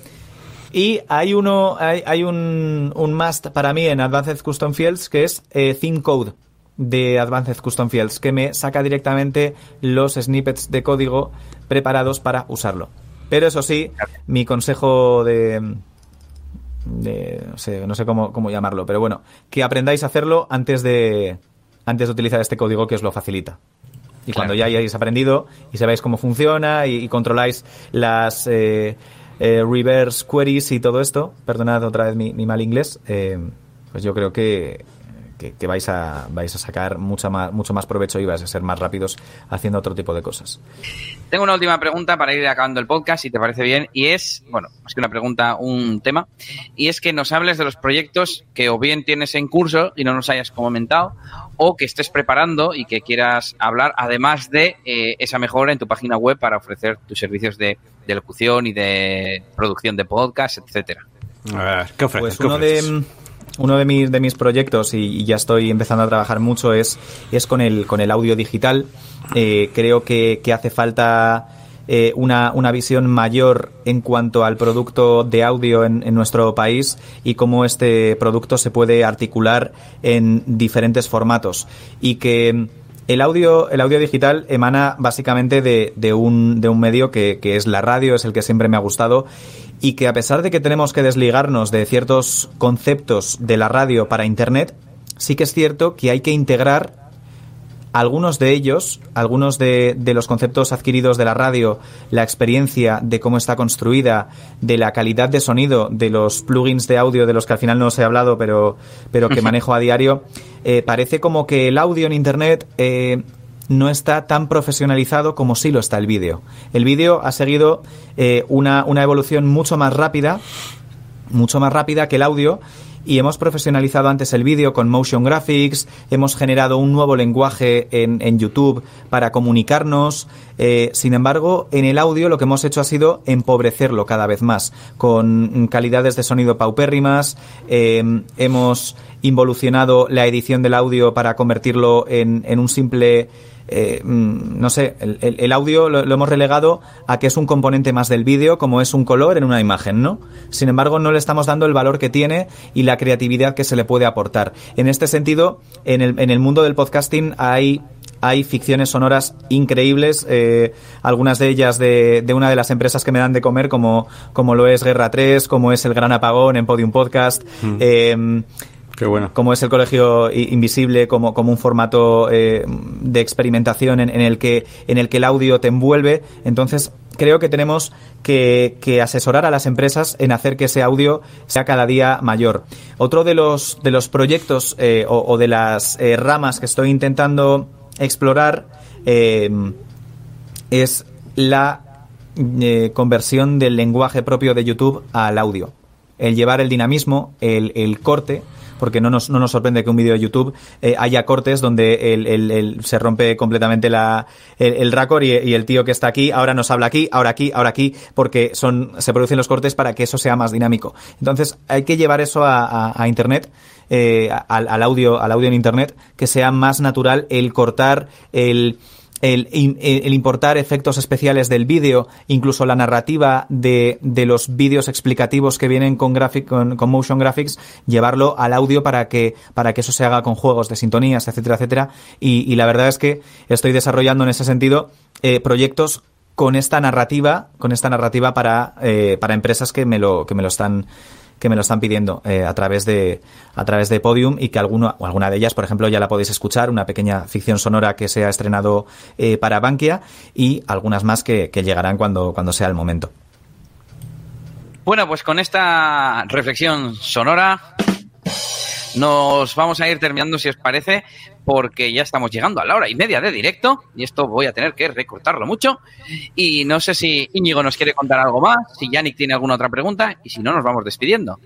Y hay uno, hay, un, un must para mí en Advanced Custom Fields que es eh, Theme Code de Advanced Custom Fields, que me saca directamente los snippets de código preparados para usarlo. Pero eso sí, mi consejo de, de no sé, no sé cómo, cómo llamarlo, pero bueno, que aprendáis a hacerlo antes de, antes de utilizar este código que os lo facilita. Y Claro. cuando ya hayáis aprendido y sabéis cómo funciona y, y controláis las eh, eh, reverse queries y todo esto, perdonad otra vez mi, mi mal inglés, eh, pues yo creo que, que, que vais, a, vais a sacar mucha más, mucho más provecho y vais a ser más rápidos haciendo otro tipo de cosas. Tengo una última pregunta para ir acabando el podcast, si te parece bien, y es, bueno, más que una pregunta, un tema, y es que nos hables de los proyectos que o bien tienes en curso y no nos hayas comentado, o que estés preparando y que quieras hablar, además de eh, esa mejora en tu página web para ofrecer tus servicios de, de locución y de producción de podcast, etcétera. A ver, ¿qué ofreces? Pues ¿Qué uno de? Uno de mis, de mis proyectos, y, ya estoy empezando a trabajar mucho, es, es con, el, con el audio digital. Eh, creo que, que hace falta eh, una, una visión mayor en cuanto al producto de audio en, en nuestro país y cómo este producto se puede articular en diferentes formatos. Y que el audio, el audio digital emana básicamente de, de un, de un medio que, que es la radio, es el que siempre me ha gustado y que a pesar de que tenemos que desligarnos de ciertos conceptos de la radio para Internet, sí que es cierto que hay que integrar algunos de ellos, algunos de, de los conceptos adquiridos de la radio, la experiencia de cómo está construida, de la calidad de sonido, de los plugins de audio de los que al final no os he hablado, pero, pero que manejo a diario, eh, parece como que el audio en Internet eh, no está tan profesionalizado como sí lo está el vídeo. El vídeo ha seguido eh, una, una evolución mucho más rápida, mucho más rápida que el audio y hemos profesionalizado antes el vídeo con motion graphics, hemos generado un nuevo lenguaje en, en YouTube para comunicarnos. eh, sin embargo, en el audio lo que hemos hecho ha sido empobrecerlo cada vez más, con calidades de sonido paupérrimas. eh, hemos involucionado la edición del audio para convertirlo en, en un simple eh, mm, no sé, el, el- el audio lo, lo hemos relegado a que es un componente más del vídeo, como es un color en una imagen, ¿no? Sin embargo, no le estamos dando el valor que tiene y la creatividad que se le puede aportar. En este sentido, en el, en el mundo del podcasting hay hay ficciones sonoras increíbles, eh, algunas de ellas de, de una de las empresas que me dan de comer, como, como lo es Guerra 3, como es El Gran Apagón en Podium Podcast. eh, Como es el colegio invisible, como, como un formato eh, de experimentación en, el que, en el que el audio te envuelve. Entonces, creo que tenemos que, asesorar a las empresas en hacer que ese audio sea cada día mayor. Otro de los, de los proyectos eh, o, de las eh, ramas que estoy intentando explorar es la conversión del lenguaje propio de YouTube al audio. El llevar el dinamismo, el, el corte, porque no nos, no nos sorprende que un vídeo de YouTube eh, haya cortes donde el, el- se rompe completamente la, el, raccord y, el tío que está aquí ahora nos habla aquí, ahora aquí, ahora aquí, porque son, se producen los cortes para que eso sea más dinámico. Entonces hay que llevar eso a, a- a Internet eh, al, al audio, al audio en internet, que sea más natural el cortar, el, el, el importar efectos especiales del vídeo, incluso la narrativa de, de los vídeos explicativos que vienen con, con, con motion graphics, llevarlo al audio para que, para que eso se haga con juegos de sintonías, etcétera, etcétera. Y, y la verdad es que estoy desarrollando en ese sentido eh, proyectos con esta narrativa, con esta narrativa para, eh, para empresas que me lo, que me lo están que me lo están pidiendo eh, a través de a través de Podium y que alguno alguna de ellas, por ejemplo, ya la podéis escuchar, una pequeña ficción sonora que se ha estrenado eh, para Bankia y algunas más que, que llegarán cuando, cuando sea el momento. Bueno, pues con esta reflexión sonora nos vamos a ir terminando, si os parece, porque ya estamos llegando a la hora y media de directo y esto voy a tener que recortarlo mucho. Y no sé si Íñigo nos quiere contar algo más, si Yannick tiene alguna otra pregunta y si no, nos vamos despidiendo.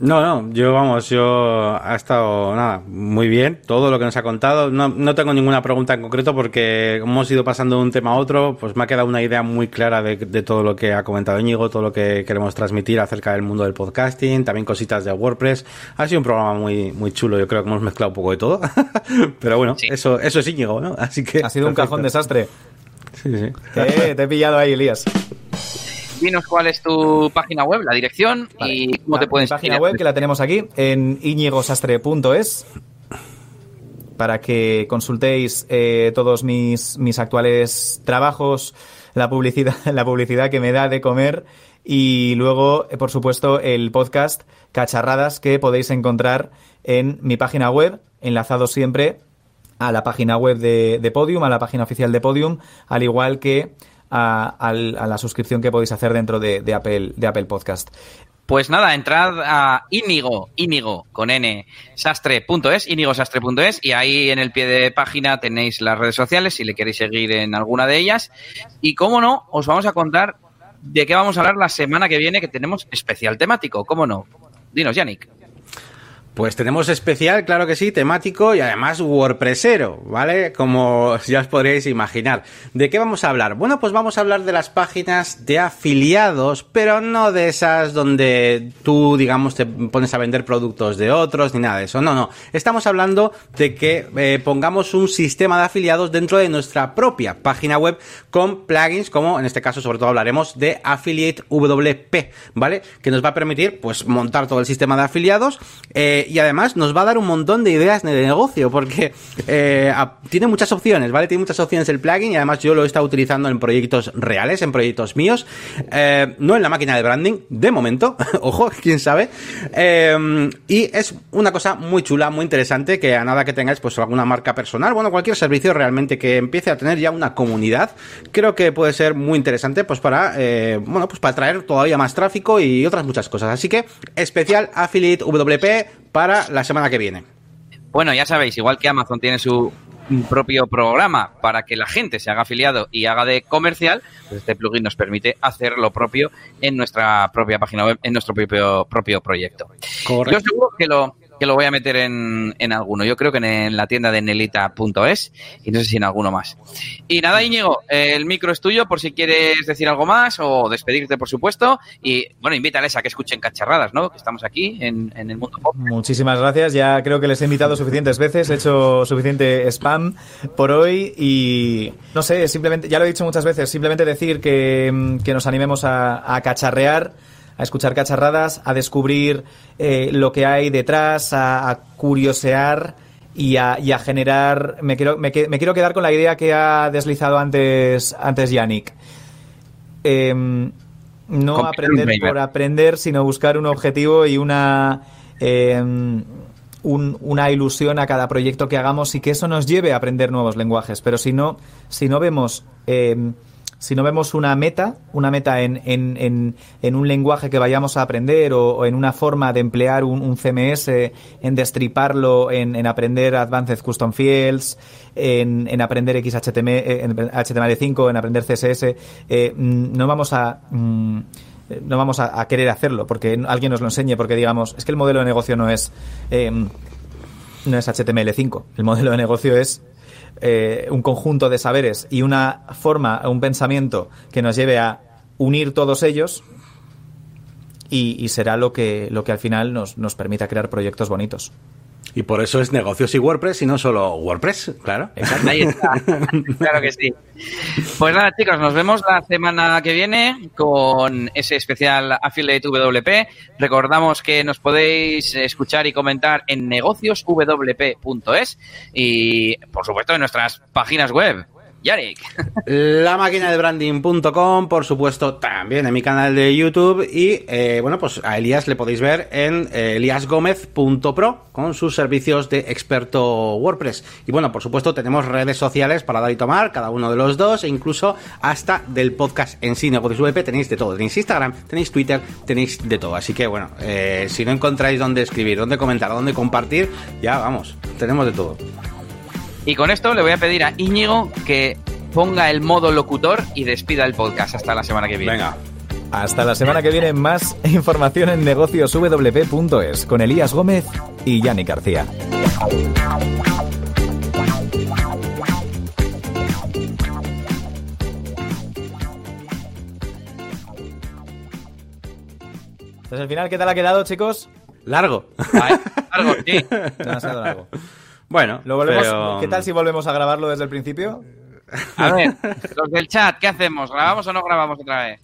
No, no, yo vamos, yo ha estado nada, muy bien, todo lo que nos ha contado. No, no tengo ninguna pregunta en concreto porque hemos ido pasando de un tema a otro, pues me ha quedado una idea muy clara de, de todo lo que ha comentado Íñigo, todo lo que queremos transmitir acerca del mundo del podcasting, también cositas de WordPress. Ha sido un programa muy, muy chulo, yo creo que hemos mezclado un poco de todo. Pero bueno, Sí. eso, eso es Íñigo, ¿no? Así que. Ha sido un cajón desastre. Sí, sí. Eh, te he pillado ahí, Elías. Dinos cuál es tu página web, la dirección y cómo La- te pueden mi página seguir. web que la tenemos aquí en iñigosastre.es para que consultéis eh, todos mis, mis actuales trabajos, la publicidad, la publicidad que me da de comer y luego, eh, por supuesto, el podcast Cacharradas que podéis encontrar en mi página web, enlazado siempre a la página web de, de Podium, a la página oficial de Podium, al igual que a, a la suscripción que podéis hacer dentro de, de Apple, de Apple Podcast. Pues nada, entrad a Íñigo, Íñigo con N, sastre.es, íñigosastre.es y ahí en el pie de página tenéis las redes sociales si le queréis seguir en alguna de ellas. Y cómo no, os vamos a contar de qué vamos a hablar la semana que viene que tenemos especial temático, cómo no. Dinos, Yannick. Pues tenemos especial, claro que sí, temático y además WordPressero, ¿vale? Como ya os podríais imaginar. ¿De qué vamos a hablar? Bueno, pues vamos a hablar de las páginas de afiliados, pero no de esas donde tú, digamos, te pones a vender productos de otros ni nada de eso. No, no. Estamos hablando de que eh, pongamos un sistema de afiliados dentro de nuestra propia página web con plugins, como en este caso sobre todo hablaremos de Affiliate WP, ¿vale? Que nos va a permitir, pues, montar todo el sistema de afiliados. eh, y además nos va a dar un montón de ideas de negocio porque eh, tiene muchas opciones, ¿vale? Tiene muchas opciones el plugin y además yo lo he estado utilizando en proyectos reales, en proyectos míos, eh, no en la máquina de branding, de momento, ojo, quién sabe. Eh, y es una cosa muy chula, muy interesante que a nada que tengáis pues alguna marca personal, bueno, cualquier servicio realmente que empiece a tener ya una comunidad, creo que puede ser muy interesante pues para, bueno, pues para traer todavía más tráfico y otras muchas cosas. Así que especial Affiliate WP para la semana que viene. Bueno, ya sabéis, igual que Amazon tiene su propio programa para que la gente se haga afiliado y haga de comercial, pues este plugin nos permite hacer lo propio en nuestra propia página web, en nuestro propio, propio proyecto. Yo seguro que lo, que lo voy a meter en, en alguno. Yo creo que en, la tienda de nelita.es y no sé si en alguno más. Y nada, Íñigo, el micro es tuyo por si quieres decir algo más o despedirte, por supuesto. Y bueno, invítales a que escuchen cacharradas, ¿no? Que estamos aquí en, en el mundo pop. Muchísimas gracias. Ya creo que les he invitado suficientes veces, he hecho suficiente spam por hoy y no sé, simplemente, ya lo he dicho muchas veces, simplemente decir que, que nos animemos a, a cacharrear, a escuchar cacharradas, a descubrir eh, lo que hay detrás, a, a curiosear y a, y a generar. Me quiero, me, que- me quiero quedar con la idea que ha deslizado antes, antes Yannick. Em, no aprender por aprender, sino buscar un objetivo y una em, un- una ilusión a cada proyecto que hagamos y que eso nos lleve a aprender nuevos lenguajes. Pero si no, si no vemos em, si no vemos una meta, una meta en, en, en, un lenguaje que vayamos a aprender o, en una forma de emplear un, CMS, en destriparlo, en, en aprender Advanced Custom Fields, en, en aprender XHTML, eh, en HTML5, en aprender CSS, eh, mm, no vamos a... mm, no vamos a, a querer hacerlo porque alguien nos lo enseñe, porque digamos, es que el modelo de negocio no es eh, no es HTML5. El modelo de negocio es eh, un conjunto de saberes y una forma, un pensamiento que nos lleve a unir todos ellos y, y será lo que, lo que al final nos, nos permita crear proyectos bonitos. Y por eso es negocios y WordPress y no solo WordPress, claro. Ahí está. claro que sí. Pues nada, chicos, nos vemos la semana que viene con ese especial Affiliate WP. Recordamos que nos podéis escuchar y comentar en negocioswp.es y, por supuesto, en nuestras páginas web Yannick. La máquina de branding.com, por supuesto, también en mi canal de YouTube. Y eh, bueno, pues a Elías le podéis ver en eh, eliasgomez.pro con sus servicios de experto WordPress. Y bueno, por supuesto, tenemos redes sociales para dar y tomar, cada uno de los dos, e incluso hasta del podcast en sí, Negocios VP, tenéis de todo. Tenéis Instagram, tenéis Twitter, tenéis de todo. Así que bueno, eh, si no encontráis dónde escribir, dónde comentar, dónde compartir, ya vamos, tenemos de todo. Y con esto le voy a pedir a Íñigo que ponga el modo locutor y despida el podcast hasta la semana que viene. Venga. Hasta la semana que viene, más información en negocioswp.es con Elías Gómez y Yannick García. Entonces, al final, ¿qué tal ha quedado, chicos? Largo. Largo, sí. Demasiado largo. Bueno, ¿Lo volvemos, pero- ¿Qué tal si volvemos a grabarlo desde el principio? A ver, los del chat, ¿qué hacemos? ¿Grabamos o no grabamos otra vez?